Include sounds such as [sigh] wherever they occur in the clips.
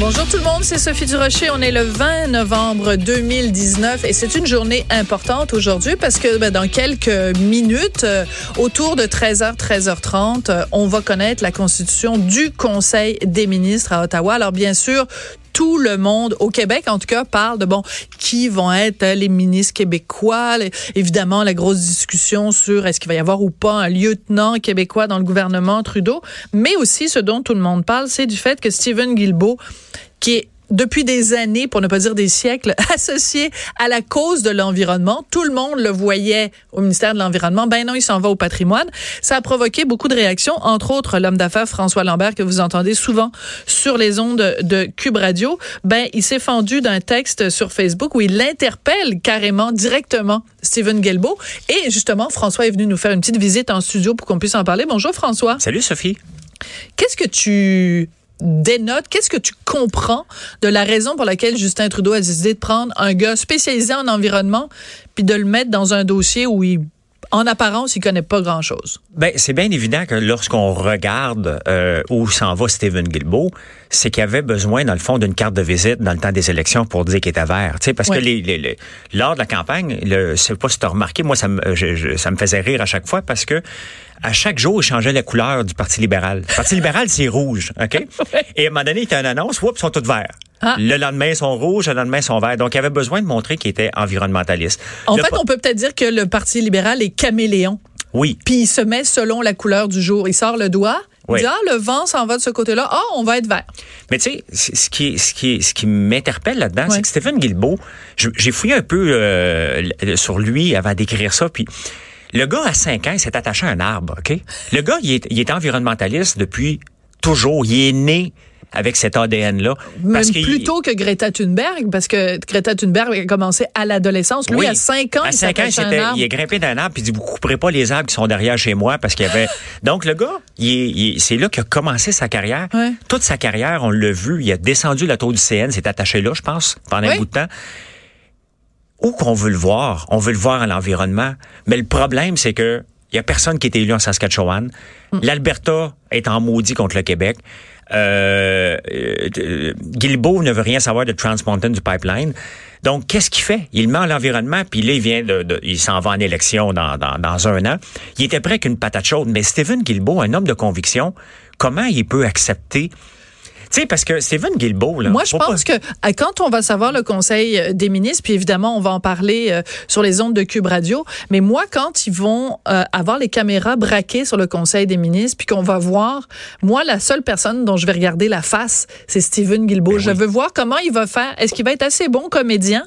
Bonjour tout le monde, c'est Sophie Durocher. On est le 20 novembre 2019 et c'est une journée importante aujourd'hui parce que ben, dans quelques minutes, euh, autour de 13h, 13h30, euh, on va connaître la constitution du Conseil des ministres à Ottawa. Alors bien sûr, tout le monde au Québec, en tout cas, parle de bon qui vont être euh, les ministres québécois. évidemment, la grosse discussion sur est-ce qu'il va y avoir ou pas un lieutenant québécois dans le gouvernement Trudeau. Mais aussi, ce dont tout le monde parle, c'est du fait que Stephen Guilbeault, qui est depuis des années, pour ne pas dire des siècles, [laughs] associé à la cause de l'environnement. Tout le monde le voyait au ministère de l'Environnement. Ben non, il s'en va au patrimoine. Ça a provoqué beaucoup de réactions, entre autres l'homme d'affaires François Lambert, que vous entendez souvent sur les ondes de Cube Radio. Ben, il s'est fendu d'un texte sur Facebook où il interpelle carrément, directement, Stephen Guilbeault. Et justement, François est venu nous faire une petite visite en studio pour qu'on puisse en parler. Bonjour François. Salut Sophie. Qu'est-ce que tu dénote, qu'est-ce que tu comprends de la raison pour laquelle Justin Trudeau a décidé de prendre un gars spécialisé en environnement puis de le mettre dans un dossier où il en apparence, il connaît pas grand-chose. Ben, c'est bien évident que lorsqu'on regarde euh, où s'en va Stephen Guilbeault, c'est qu'il avait besoin, dans le fond, d'une carte de visite dans le temps des élections pour dire qu'il était vert. Tu sais, parce que les, les, lors de la campagne, je sais pas si tu as remarqué, moi, ça me, ça me faisait rire à chaque fois parce que à chaque jour, il changeait la couleur du Parti libéral. Le Parti libéral, c'est rouge, OK? [laughs] Et à un moment donné, il y a une annonce, oups, ils sont tous verts. Ah. Le lendemain, ils sont rouges, le lendemain, ils sont verts. Donc, il avait besoin de montrer qu'il était environnementaliste. En fait, on peut peut-être dire que le Parti libéral est caméléon. Oui. Puis il se met selon la couleur du jour. Il sort le doigt. Il dit, ah, le vent s'en va de ce côté-là. Ah, on va être vert. Mais tu sais, ce qui, ce qui, ce qui m'interpelle là-dedans, c'est que Stéphane Guilbeault, j'ai fouillé un peu euh, sur lui avant d'écrire ça, puis le gars, à 5 ans, il s'est attaché à un arbre, OK? Le gars, il est, il est environnementaliste depuis toujours. Il est né avec cet ADN-là. Même plutôt que Greta Thunberg, parce que Greta Thunberg a commencé à l'adolescence. Lui, à 5 ans, à 5 ans, il est grimpé d'un arbre, puis il dit, vous couperez pas les arbres qui sont derrière chez moi, parce qu'il y avait... Donc, le gars, il, c'est là qu'il a commencé sa carrière. Toute sa carrière, on l'a vu, il a descendu la tour du CN, s'est attaché là, je pense, pendant un bout de temps où qu'on veut le voir, on veut le voir à l'environnement. Mais le problème, c'est que il y a personne qui est élu en Saskatchewan. Hmm. L'Alberta est en maudit contre le Québec. Euh, euh ne veut rien savoir de Trans Mountain du pipeline. Donc, qu'est-ce qu'il fait? Il met à l'environnement, puis là, il vient de, il s'en va en élection dans, dans, dans, un an. Il était prêt qu'une patate chaude. Mais Stephen Guilbeault, un homme de conviction, comment il peut accepter tu sais, parce que Stephen Guilbeault, là. Moi, je pense que euh, quand on va savoir le Conseil euh, des ministres, puis évidemment, on va en parler euh, sur les ondes de Cube Radio, mais moi, quand ils vont avoir les caméras braquées sur le Conseil des ministres, puis qu'on va voir, moi, la seule personne dont je vais regarder la face, c'est Stephen Guilbeault. Ben je veux voir comment il va faire. Est-ce qu'il va être assez bon comédien?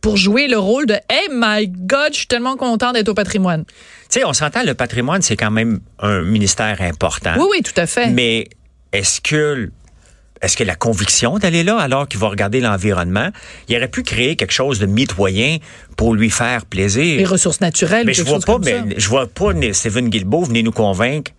pour jouer le rôle de Hey my God, je suis tellement content d'être au patrimoine? Tu sais, on s'entend, le patrimoine, c'est quand même un ministère important. Oui, oui, tout à fait. Mais est-ce que est-ce que la conviction d'aller là alors qu'il va regarder l'environnement, il aurait pu créer quelque chose de mitoyen pour lui faire plaisir. Les ressources naturelles. Mais je vois pas, mais je vois pas Stephen Guilbeault venir nous convaincre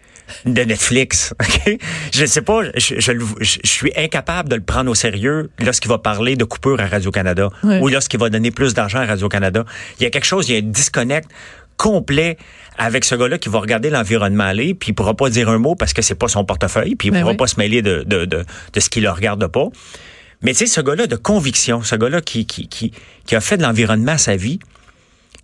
de Netflix. [laughs] Okay? Je sais pas, je, je, suis incapable de le prendre au sérieux lorsqu'il va parler de coupure à Radio-Canada ou lorsqu'il va donner plus d'argent à Radio-Canada. Il y a quelque chose, il y a un disconnect complet avec ce gars-là qui va regarder l'environnement aller, puis il pourra pas dire un mot parce que c'est pas son portefeuille, puis il ben pourra pas se mêler de, de, de, de ce qui le regarde pas. Mais tu sais, ce gars-là de conviction, ce gars-là qui, qui, qui, qui a fait de l'environnement sa vie,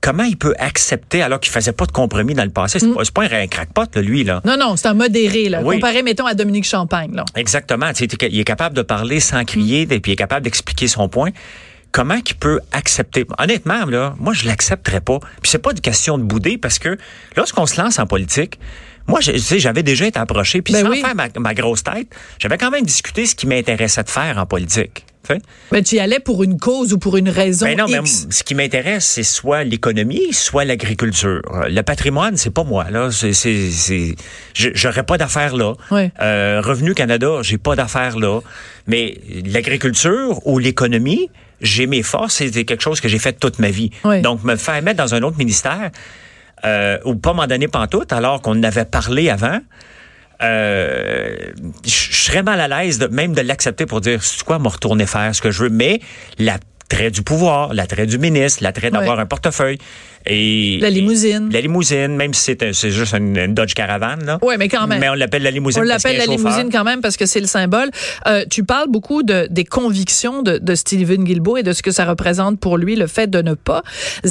comment il peut accepter alors qu'il faisait pas de compromis dans le passé? C'est mm. pas, un crackpot, là, lui. Là. Non, non, c'est un modéré. Là. Comparé, mettons, à Dominique Champagne. Là. Exactement. il est capable de parler sans crier, et puis il est capable d'expliquer son point comment qu'il peut accepter? Honnêtement, là, moi je l'accepterais pas. Puis c'est pas une question de bouder parce que lorsqu'on se lance en politique, moi, je, sais, j'avais déjà été approché, puis ben sans faire ma, grosse tête, j'avais quand même discuté ce qui m'intéressait de faire en politique. Mais tu y allais pour une cause ou pour une raison ben non, Mais ce qui m'intéresse, c'est soit l'économie, soit l'agriculture. Le patrimoine, c'est pas moi. Là, c'est, c'est, j'aurais pas d'affaires là. Euh, Revenu Canada, j'ai pas d'affaires là. Mais l'agriculture ou l'économie, j'ai mes forces. C'est quelque chose que j'ai fait toute ma vie. Donc, me faire mettre dans un autre ministère euh, ou pas m'en donner pantoute, alors qu'on avait parlé avant, euh, je serais mal à l'aise de, même de l'accepter pour dire, c'est quoi, me retourner faire ce que je veux. Mais la l'attrait du pouvoir, l'attrait du ministre, l'attrait d'avoir un portefeuille. Et, la limousine. la limousine, même si c'est, c'est juste une, Dodge Caravane. Là. Oui, mais quand même. Mais on l'appelle la limousine. On l'appelle la limousine quand même parce que c'est le symbole. Euh, tu parles beaucoup de, des convictions de, de Stephen Guilbeault et de ce que ça représente pour lui, le fait de ne pas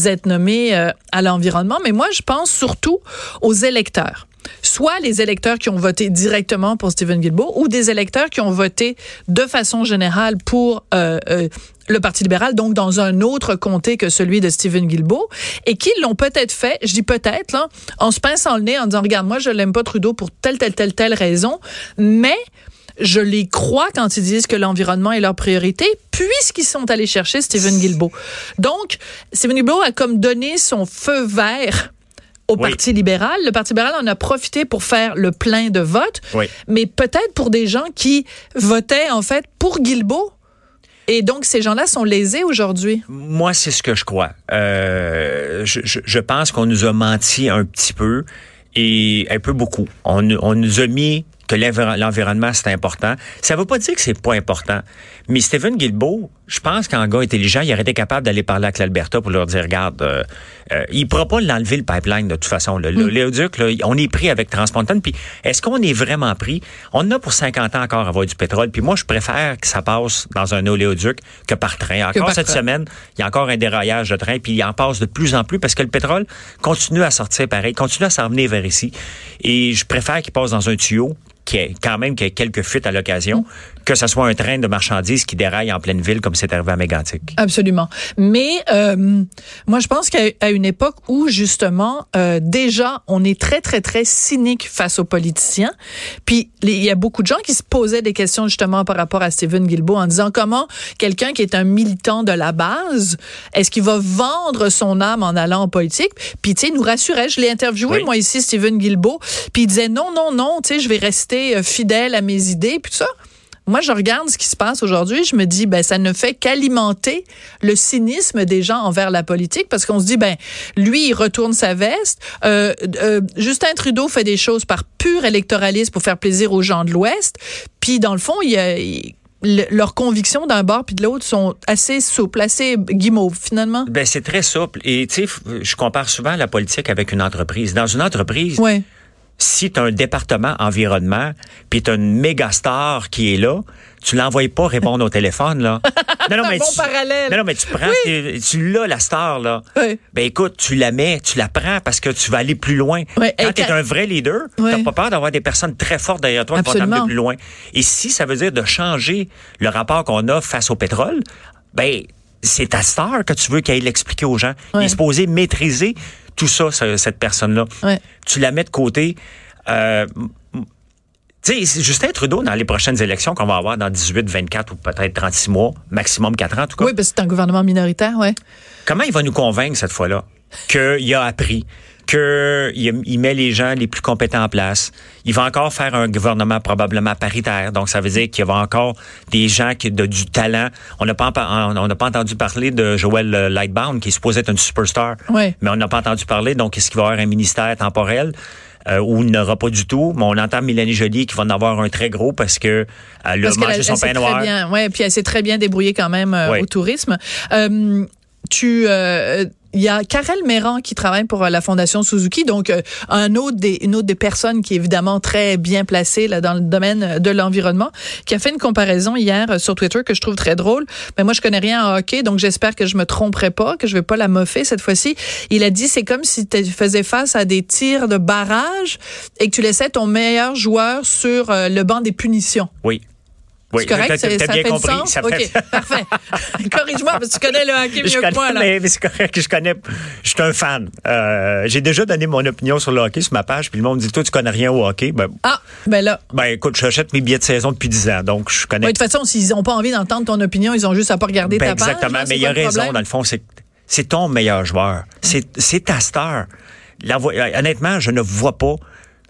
être nommé euh, à l'environnement. Mais moi, je pense surtout aux électeurs soit les électeurs qui ont voté directement pour Stephen Guilbeault ou des électeurs qui ont voté de façon générale pour euh, euh, le Parti libéral, donc dans un autre comté que celui de Stephen Guilbeault, et qui l'ont peut-être fait, je dis peut-être, là, en se pinçant le nez, en disant, regarde, moi, je l'aime pas Trudeau pour telle, telle, telle, telle raison, mais je les crois quand ils disent que l'environnement est leur priorité, puisqu'ils sont allés chercher Stephen Guilbeault. Donc, Stephen Guilbeault a comme donné son feu vert au Parti libéral. Le Parti libéral en a profité pour faire le plein de votes, mais peut-être pour des gens qui votaient en fait pour Guilbeault. Et donc, ces gens-là sont lésés aujourd'hui. Moi, c'est ce que je crois. Euh, je, je, pense qu'on nous a menti un petit peu et un peu beaucoup. On, on nous a mis que l'environnement, c'est important. Ça ne veut pas dire que c'est pas important. Mais Stephen Guilbeault, je pense qu'en gars intelligent, il aurait été capable d'aller parler avec l'Alberta pour leur dire, regarde, euh, euh, il pourra pas l'enlever le pipeline de toute façon. Le mm. Léoduc, là, on est pris avec Transponton. Puis est-ce qu'on est vraiment pris? On a pour 50 ans encore à avoir du pétrole. Puis moi, je préfère que ça passe dans un oléoduc que par train. Encore cette semaine, il y a encore un déraillage de train. Puis il en passe de plus en plus parce que le pétrole continue à sortir pareil, continue à s'en venir vers ici. Et je préfère qu'il passe dans un tuyau qui est quand même quelques fuites à l'occasion, que ce soit un train de marchandises qui déraille en pleine ville comme c'est arrivé à Mégantic. Absolument. Mais euh, moi, je pense qu'à une époque où justement euh, déjà on est très très très cynique face aux politiciens, puis il y a beaucoup de gens qui se posaient des questions justement par rapport à Stephen Guilbeault en disant comment quelqu'un qui est un militant de la base, est-ce qu'il va vendre son âme en allant en politique? Puis tu sais, nous rassurait. Je l'ai interviewé moi ici, Stephen Guilbeault, puis il disait non non non, tu sais, je vais rester euh, fidèle à mes idées, puis tout ça moi, je regarde ce qui se passe aujourd'hui, je me dis, ben, ça ne fait qu'alimenter le cynisme des gens envers la politique parce qu'on se dit, ben, lui, il retourne sa veste. Euh, euh, Justin Trudeau fait des choses par pur électoralisme pour faire plaisir aux gens de l'Ouest. Puis, dans le fond, il leurs convictions d'un bord puis de l'autre sont assez souples, assez guimauves finalement. Ben c'est très souple et tu sais je compare souvent la politique avec une entreprise. Dans une entreprise, ouais si tu as un département environnement, puis tu as une méga star qui est là, tu l'envoies pas répondre au téléphone là. [laughs] Non non mais bon tu, parallèle. Non, non mais tu prends tu, l'as la star là. Oui. Ben écoute, tu la mets, tu la prends parce que tu vas aller plus loin. Quand tu es un vrai leader, tu n'as pas peur d'avoir des personnes très fortes derrière toi qui vont t'emmener plus loin. Et si ça veut dire de changer le rapport qu'on a face au pétrole, ben c'est ta star que tu veux qu'elle l'explique aux gens. Il est supposé maîtriser tout ça, cette personne-là. Tu la mets de côté. Euh, tu sais, Justin Trudeau, dans les prochaines élections qu'on va avoir dans 18, 24 ou peut-être 36 mois, maximum 4 ans en tout cas. Oui, parce que c'est un gouvernement minoritaire, ouais. Comment il va nous convaincre cette fois-là qu'il a appris, qu'il il met les gens les plus compétents en place. Il va encore faire un gouvernement probablement paritaire. Donc, ça veut dire qu'il y aura encore des gens qui ont du talent. On n'a pas, on n'a pas entendu parler de Joël Lightbound, qui est supposé être une superstar. Mais on n'a pas entendu parler. Donc, est-ce qu'il va y avoir un ministère temporel? Euh, il n'aura pas du tout? Mais on entend Mélanie Joly qui va en avoir un très gros parce que elle a mangé son pain noir. Bien, ouais, puis elle s'est très bien débrouillée quand même euh, au tourisme. Euh, tu euh, il y a Karel Méran qui travaille pour euh, la Fondation Suzuki, donc euh, un autre des, une autre des personnes qui est évidemment très bien placée là, dans le domaine de l'environnement, qui a fait une comparaison hier sur Twitter que je trouve très drôle. Mais moi, je connais rien en hockey, donc j'espère que je me tromperai pas, que je vais pas la moffer cette fois-ci. Il a dit c'est comme si tu faisais face à des tirs de barrage et que tu laissais ton meilleur joueur sur le banc des punitions. Oui. Oui, c'est correct, ça, bien fait compris. Sens? OK, parfait. [laughs] Corrige-moi, parce que tu connais le hockey mieux que moi. Là. Mais, mais c'est correct, je connais, je suis un fan. Euh, j'ai déjà donné mon opinion sur le hockey sur ma page, puis le monde me dit, toi, tu connais rien au hockey? Ben, ah, ben là. Ben écoute, j'achète mes billets de saison depuis 10 ans, donc je connais. de toute façon, s'ils n'ont pas envie d'entendre ton opinion, ils ont juste à pas regarder ben, ta page. Exactement, mais il y a raison, dans le fond, c'est c'est ton meilleur joueur. C'est ta star. La, honnêtement, je ne vois pas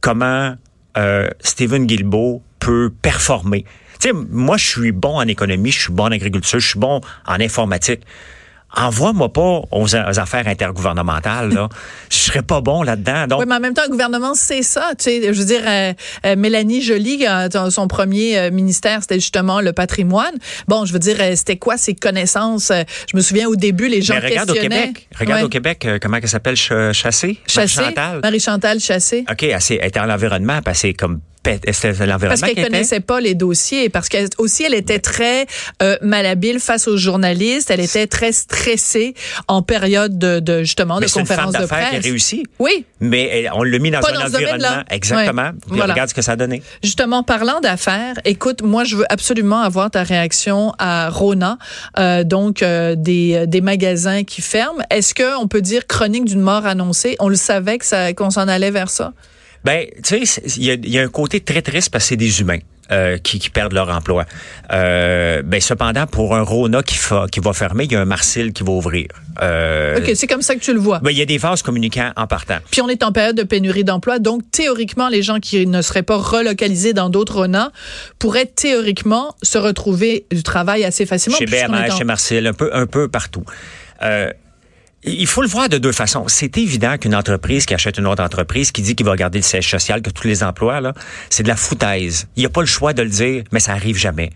comment euh, Steven Guilbeault peut performer. Tu sais, moi, je suis bon en économie, je suis bon en agriculture, je suis bon en informatique. envoie-moi pas aux, affaires intergouvernementales. Là. [laughs] je serais pas bon là-dedans. Donc... Oui, mais en même temps, le gouvernement, c'est ça. Tu sais, je veux dire, euh, euh, Mélanie Joly, son premier euh, ministère, c'était justement le patrimoine. Bon, je veux dire, c'était quoi ses connaissances? Je me souviens au début, les gens mais regarde questionnaient. Au Québec, regarde au Québec, comment elle s'appelle? Chassé? Chassé. Marie-Chantal? Chassé. OK, elle, elle était en l'environnement, parce que comme parce qu'elle connaissait pas les dossiers, parce qu'elle aussi elle était très euh, malhabile face aux journalistes, elle était très stressée en période de, de justement de conférence de presse. Qui a réussi. Oui. Mais on l'a mis dans un environnement exactement. Regarde ce que ça a donné. Justement, parlant d'affaires, écoute, moi je veux absolument avoir ta réaction à Rona, euh, donc euh, des, des magasins qui ferment. Est-ce que on peut dire chronique d'une mort annoncée? On le savait que ça qu'on s'en allait vers ça? Ben, tu sais, il y a, un côté très triste parce que c'est des humains. Euh, qui, perdent leur emploi. Euh, ben cependant, pour un Rona qui, qui va fermer, il y a un Marcel qui va ouvrir. Euh, OK, c'est comme ça que tu le vois. Ben, il y a des vases communicants en partant. Puis on est en période de pénurie d'emploi, donc théoriquement, les gens qui ne seraient pas relocalisés dans d'autres Rona pourraient théoriquement se retrouver du travail assez facilement. Chez BMH, chez Marcel, un peu, un peu partout. Euh, il faut le voir de deux façons. C'est évident qu'une entreprise qui achète une autre entreprise, qui dit qu'il va garder le siège social, que tous les emplois, là, c'est de la foutaise. Il n'y a pas le choix de le dire, mais ça arrive jamais.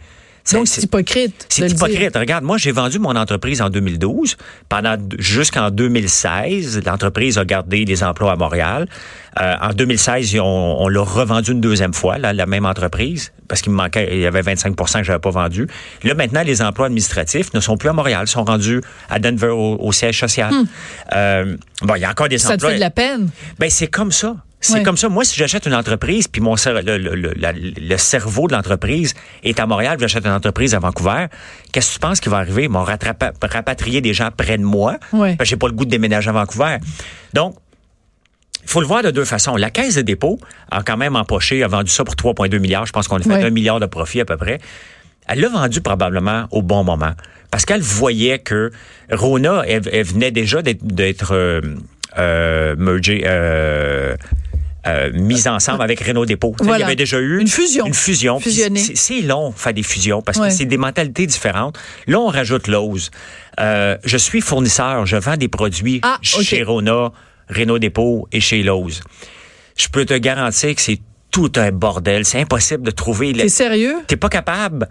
Donc, c'est hypocrite. C'est hypocrite. Regarde, moi, j'ai vendu mon entreprise en 2012. Pendant jusqu'en 2016, l'entreprise a gardé les emplois à Montréal. Euh, en 2016, on, on l'a revendu une deuxième fois, là, la même entreprise, parce qu'il me manquait, il y avait 25% que j'avais pas vendu. Là, maintenant, les emplois administratifs ne sont plus à Montréal, sont rendus à Denver au, siège social. Hmm. Euh, bon, il y a encore des ça emplois. Ça te fait de la peine? Ben, c'est comme ça. C'est comme ça. Moi, si j'achète une entreprise, puis mon le, le, le, cerveau de l'entreprise est à Montréal, j'achète une entreprise à Vancouver, qu'est-ce que tu penses qui va arriver? Ils vont rapatrier des gens près de moi. Oui. J'ai pas le goût de déménager à Vancouver. Donc, il faut le voir de deux façons. La Caisse de dépôt a quand même empoché, a vendu ça pour 3,2 milliards. Je pense qu'on a fait un milliard de profit à peu près. Elle l'a vendu probablement au bon moment parce qu'elle voyait que Rona, elle, venait déjà d'être euh, euh, mergée, euh, euh, mise ensemble avec Renault Dépôt. Il y avait déjà eu une fusion. Une fusion. C'est long faire des fusions parce que c'est des mentalités différentes. Là, on rajoute l'ose. Euh, je suis fournisseur, je vends des produits ah, chez Rona, Renault Dépôt et chez Lowe's. Je peux te garantir que c'est tout un bordel. C'est impossible de trouver. T'es sérieux? T'es pas capable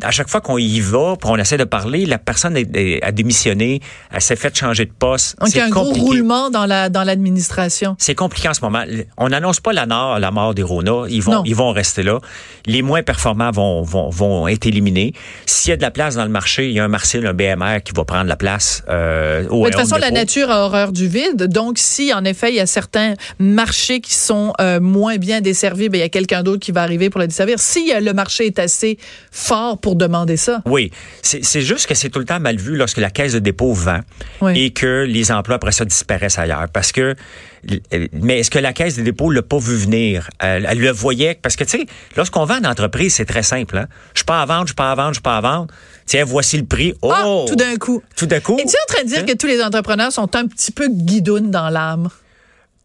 à chaque fois qu'on y va, on essaie de parler, la personne a démissionné, elle s'est fait changer de poste. Donc, il y a un gros roulement dans la dans l'administration. C'est compliqué en ce moment. On n'annonce pas la, mort, la mort des Rona. Ils vont, ils vont rester là. Les moins performants vont, vont, vont être éliminés. S'il y a de la place dans le marché, il y a un Marcel, un BMR qui va prendre la place. Euh, au, de toute façon, la nature a horreur du vide. Donc, si en effet, il y a certains marchés qui sont euh, moins bien desservis, ben, il y a quelqu'un d'autre qui va arriver pour les desservir. Si le marché est assez fort pour demander ça. Oui, c'est juste que c'est tout le temps mal vu lorsque la caisse de dépôt vend et que les emplois après ça disparaissent ailleurs. Parce que, mais est-ce que la caisse de dépôt l'a pas vu venir? Elle, le voyait, parce que tu sais, lorsqu'on vend une entreprise, c'est très simple. Hein? Je suis pas à vendre, je suis pas à vendre, je suis pas à vendre. Tiens, voici le prix. Ah, oh! tout d'un coup. Tout d'un coup. Es-tu en train de dire hein? que tous les entrepreneurs sont un petit peu guidounes dans l'âme?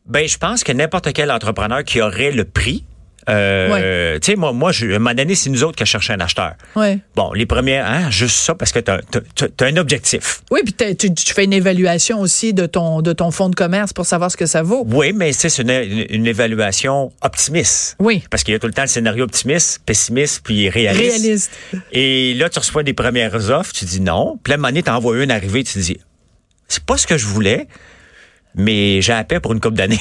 Ben, je pense que n'importe quel entrepreneur qui aurait le prix, euh, Tu sais, moi, moi je, à un moment donné, c'est nous autres qui cherchons un acheteur. Ouais. Bon, les premiers, hein, juste ça, parce que tu as, un objectif. Oui, puis tu, tu, fais une évaluation aussi de ton, de ton fonds de commerce pour savoir ce que ça vaut. Oui, mais c'est une, une, évaluation optimiste. Oui. Parce qu'il y a tout le temps le scénario optimiste, pessimiste, puis réaliste. Réaliste. Et là, tu reçois des premières offres, tu dis non. Puis là, à un moment donné, t'envoies une arrivée, tu dis, c'est pas ce que je voulais mais j'ai appelé pour une coupe d'années.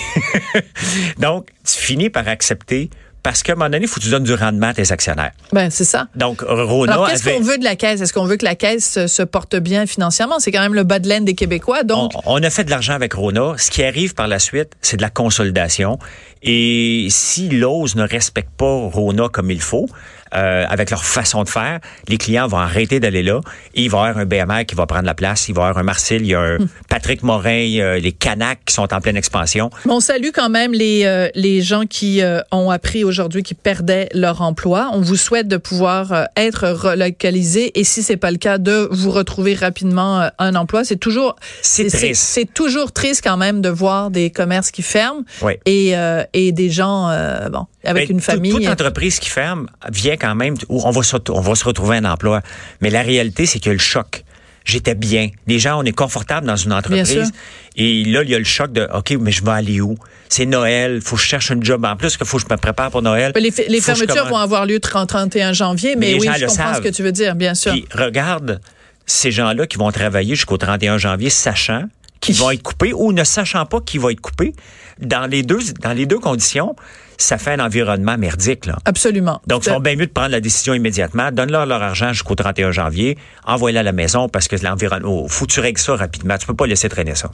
[laughs] Donc, tu finis par accepter parce qu'à un moment donné, il faut que tu donnes du rendement à tes actionnaires. Ben, c'est ça. Donc, Rona Alors, qu'est-ce qu'on veut de la Caisse? Est-ce qu'on veut que la Caisse se porte bien financièrement? C'est quand même le bas de laine des Québécois, donc... On, a fait de l'argent avec Rona. Ce qui arrive par la suite, c'est de la consolidation. Et si l'OSE ne respecte pas Rona comme il faut, euh, avec leur façon de faire, les clients vont arrêter d'aller là et il va y avoir un BMR qui va prendre la place, il va y avoir un Marcel, il y a un hmm. Patrick Morin, les Canacs qui sont en pleine expansion. On salue quand même les, euh, les gens qui euh, ont appris aujourd'hui qu'ils perdaient leur emploi. On vous souhaite de pouvoir être relocalisé et si c'est pas le cas, de vous retrouver rapidement un emploi. C'est toujours c'est triste. C'est toujours triste quand même de voir des commerces qui ferment oui. et, et des gens bon avec une famille. Toute entreprise qui ferme vient quand même où on va se, on va se retrouver un emploi. Mais la réalité, c'est que le choc j'étais bien. Les gens, on est confortable dans une entreprise. Et là, il y a le choc de, OK, mais je vais aller où? C'est Noël, faut que je cherche un job en plus, qu'il faut que je me prépare pour Noël. Les, les fermetures vont avoir lieu le 31 janvier, mais, oui, je comprends ce que tu veux dire, bien sûr. Puis regarde ces gens-là qui vont travailler jusqu'au 31 janvier, sachant qu'ils vont être coupés ou ne sachant pas qu'ils vont être coupés. Dans les deux, dans les deux conditions, ça fait un environnement merdique. Là. Absolument. Donc, ils sont bien mieux de prendre la décision immédiatement. Donne-leur leur argent jusqu'au 31 janvier. Envoie-les à la maison parce que l'environnement, oh, faut que tu règles ça rapidement. Tu peux pas laisser traîner ça.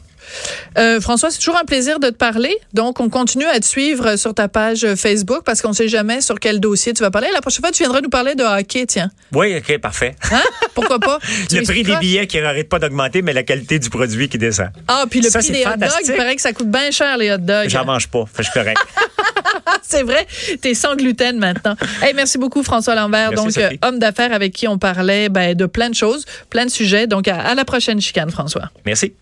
Euh, François, c'est toujours un plaisir de te parler. Donc, on continue à te suivre sur ta page Facebook parce qu'on ne sait jamais sur quel dossier tu vas parler. La prochaine fois, tu viendras nous parler de hockey, tiens. Oui, OK, parfait. Hein? Pourquoi pas? [laughs] le prix des billets qui n'arrête pas d'augmenter, mais la qualité du produit qui descend. Ah, puis le prix des hot dogs, il paraît que ça coûte bien cher, les hot dogs. J'en mange pas. je suis correct. [laughs] [laughs] c'est vrai, tu es sans gluten maintenant. Hey, merci beaucoup, François Lambert. donc, homme d'affaires avec qui on parlait ben, de plein de choses, plein de sujets. Donc, à la prochaine chicane, François. Merci.